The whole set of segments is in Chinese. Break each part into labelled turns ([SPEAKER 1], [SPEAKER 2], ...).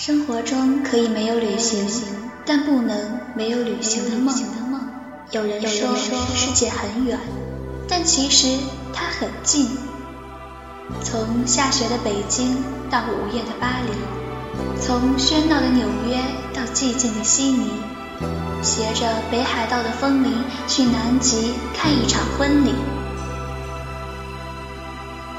[SPEAKER 1] 生活中可以没有旅行，但不能没有旅行的梦。有人说世界很远，但其实它很近。从下雪的北京到午夜的巴黎，从喧闹的纽约到寂静的悉尼，携着北海道的风铃去南极看一场婚礼。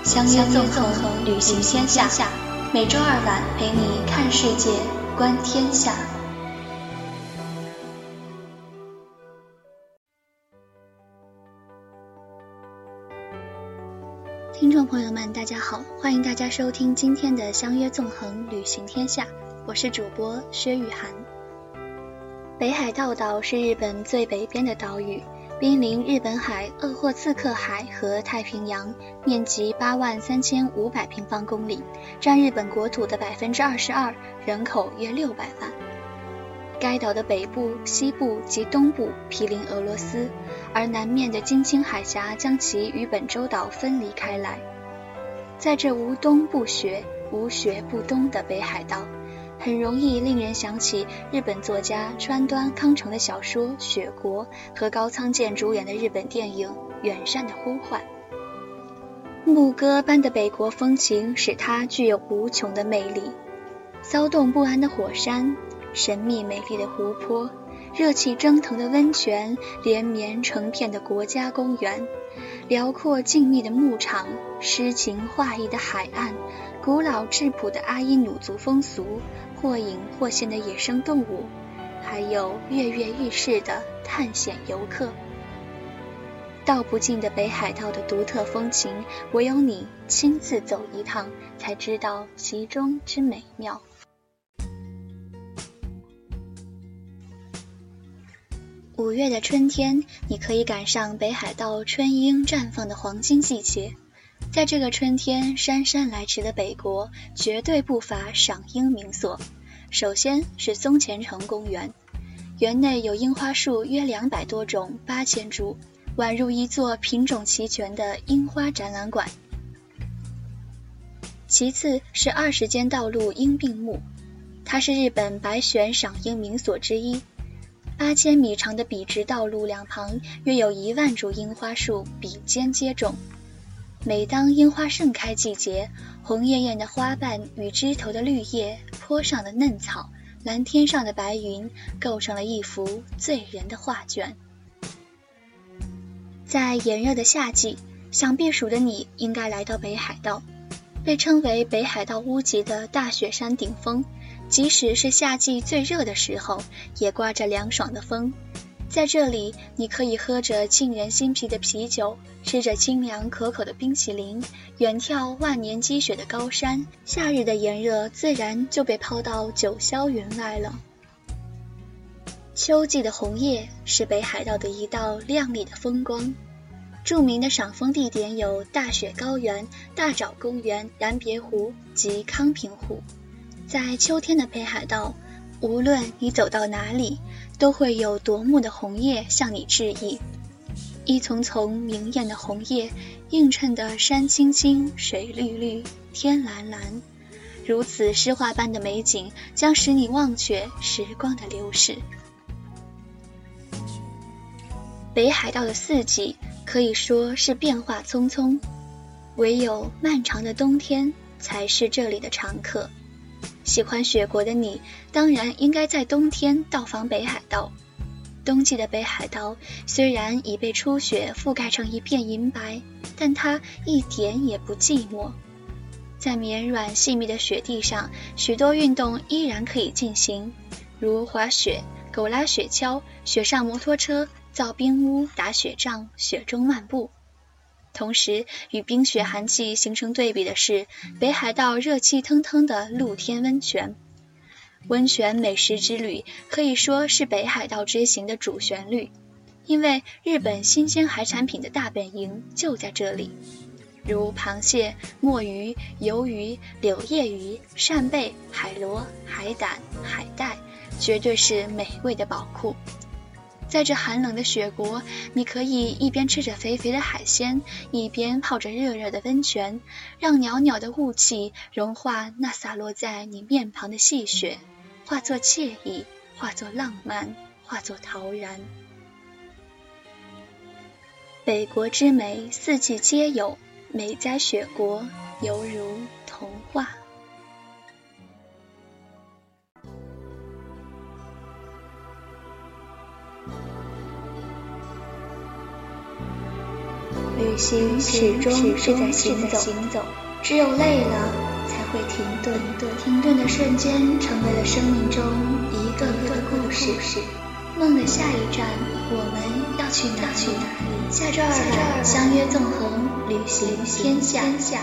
[SPEAKER 1] 相约纵横旅行天下。每周二晚陪你看世界，观天下。听众朋友们，大家好，欢迎大家收听今天的《相约纵横旅行天下》，我是主播薛雨涵。北海道岛是日本最北边的岛屿。濒临日本海、鄂霍次克海和太平洋，面积八万三千五百平方公里，占日本国土的百分之二十二，人口约六百万。该岛的北部、西部及东部毗邻俄罗斯，而南面的金青海峡将其与本州岛分离开来。在这无冬不雪、无雪不冬的北海道。很容易令人想起日本作家川端康成的小说《雪国》和高仓健主演的日本电影《远山的呼唤》。牧歌般的北国风情使它具有无穷的魅力。骚动不安的火山，神秘美丽的湖泊，热气蒸腾的温泉，连绵成片的国家公园，辽阔静谧的牧场，诗情画意的海岸，古老质朴的阿伊努族风俗。或隐或现的野生动物，还有跃跃欲试的探险游客，道不尽的北海道的独特风情，唯有你亲自走一趟，才知道其中之美妙。五月的春天，你可以赶上北海道春樱绽放的黄金季节。在这个春天姗姗来迟的北国，绝对不乏赏樱名所。首先是松前城公园，园内有樱花树约两百多种，八千株，宛如一座品种齐全的樱花展览馆。其次是二十间道路樱并木，它是日本白选赏樱名所之一。八千米长的笔直道路两旁，约有一万株樱花树比肩接踵。每当樱花盛开季节，红艳艳的花瓣与枝头的绿叶、坡上的嫩草、蓝天上的白云，构成了一幅醉人的画卷。在炎热的夏季，想避暑的你应该来到北海道，被称为北海道屋脊的大雪山顶峰，即使是夏季最热的时候，也刮着凉爽的风。在这里，你可以喝着沁人心脾的啤酒，吃着清凉可口的冰淇淋，远眺万年积雪的高山。夏日的炎热自然就被抛到九霄云外了。秋季的红叶是北海道的一道亮丽的风光。著名的赏枫地点有大雪高原、大沼公园、燃别湖及康平湖。在秋天的北海道，无论你走到哪里。都会有夺目的红叶向你致意，一丛丛明艳的红叶映衬的山青青、水绿绿、天蓝蓝，如此诗画般的美景将使你忘却时光的流逝。北海道的四季可以说是变化匆匆，唯有漫长的冬天才是这里的常客。喜欢雪国的你，当然应该在冬天到访北海道。冬季的北海道虽然已被初雪覆盖成一片银白，但它一点也不寂寞。在绵软细密的雪地上，许多运动依然可以进行，如滑雪、狗拉雪橇、雪上摩托车、造冰屋、打雪仗、雪中漫步。同时，与冰雪寒气形成对比的是，北海道热气腾腾的露天温泉。温泉美食之旅可以说是北海道之行的主旋律，因为日本新鲜海产品的大本营就在这里，如螃蟹、墨鱼、鱿鱼、柳叶鱼、扇贝、海螺、海胆、海带，绝对是美味的宝库。在这寒冷的雪国，你可以一边吃着肥肥的海鲜，一边泡着热热的温泉，让袅袅的雾气融化那洒落在你面庞的细雪，化作惬意，化作浪漫，化作陶然。北国之美，四季皆有，美哉雪国，犹如旅行始终是在行走，只有累了才会停顿。停顿的瞬间，成为了生命中一个个故事。梦的下一站，我们要去哪里？下周二，相约纵横旅行天下。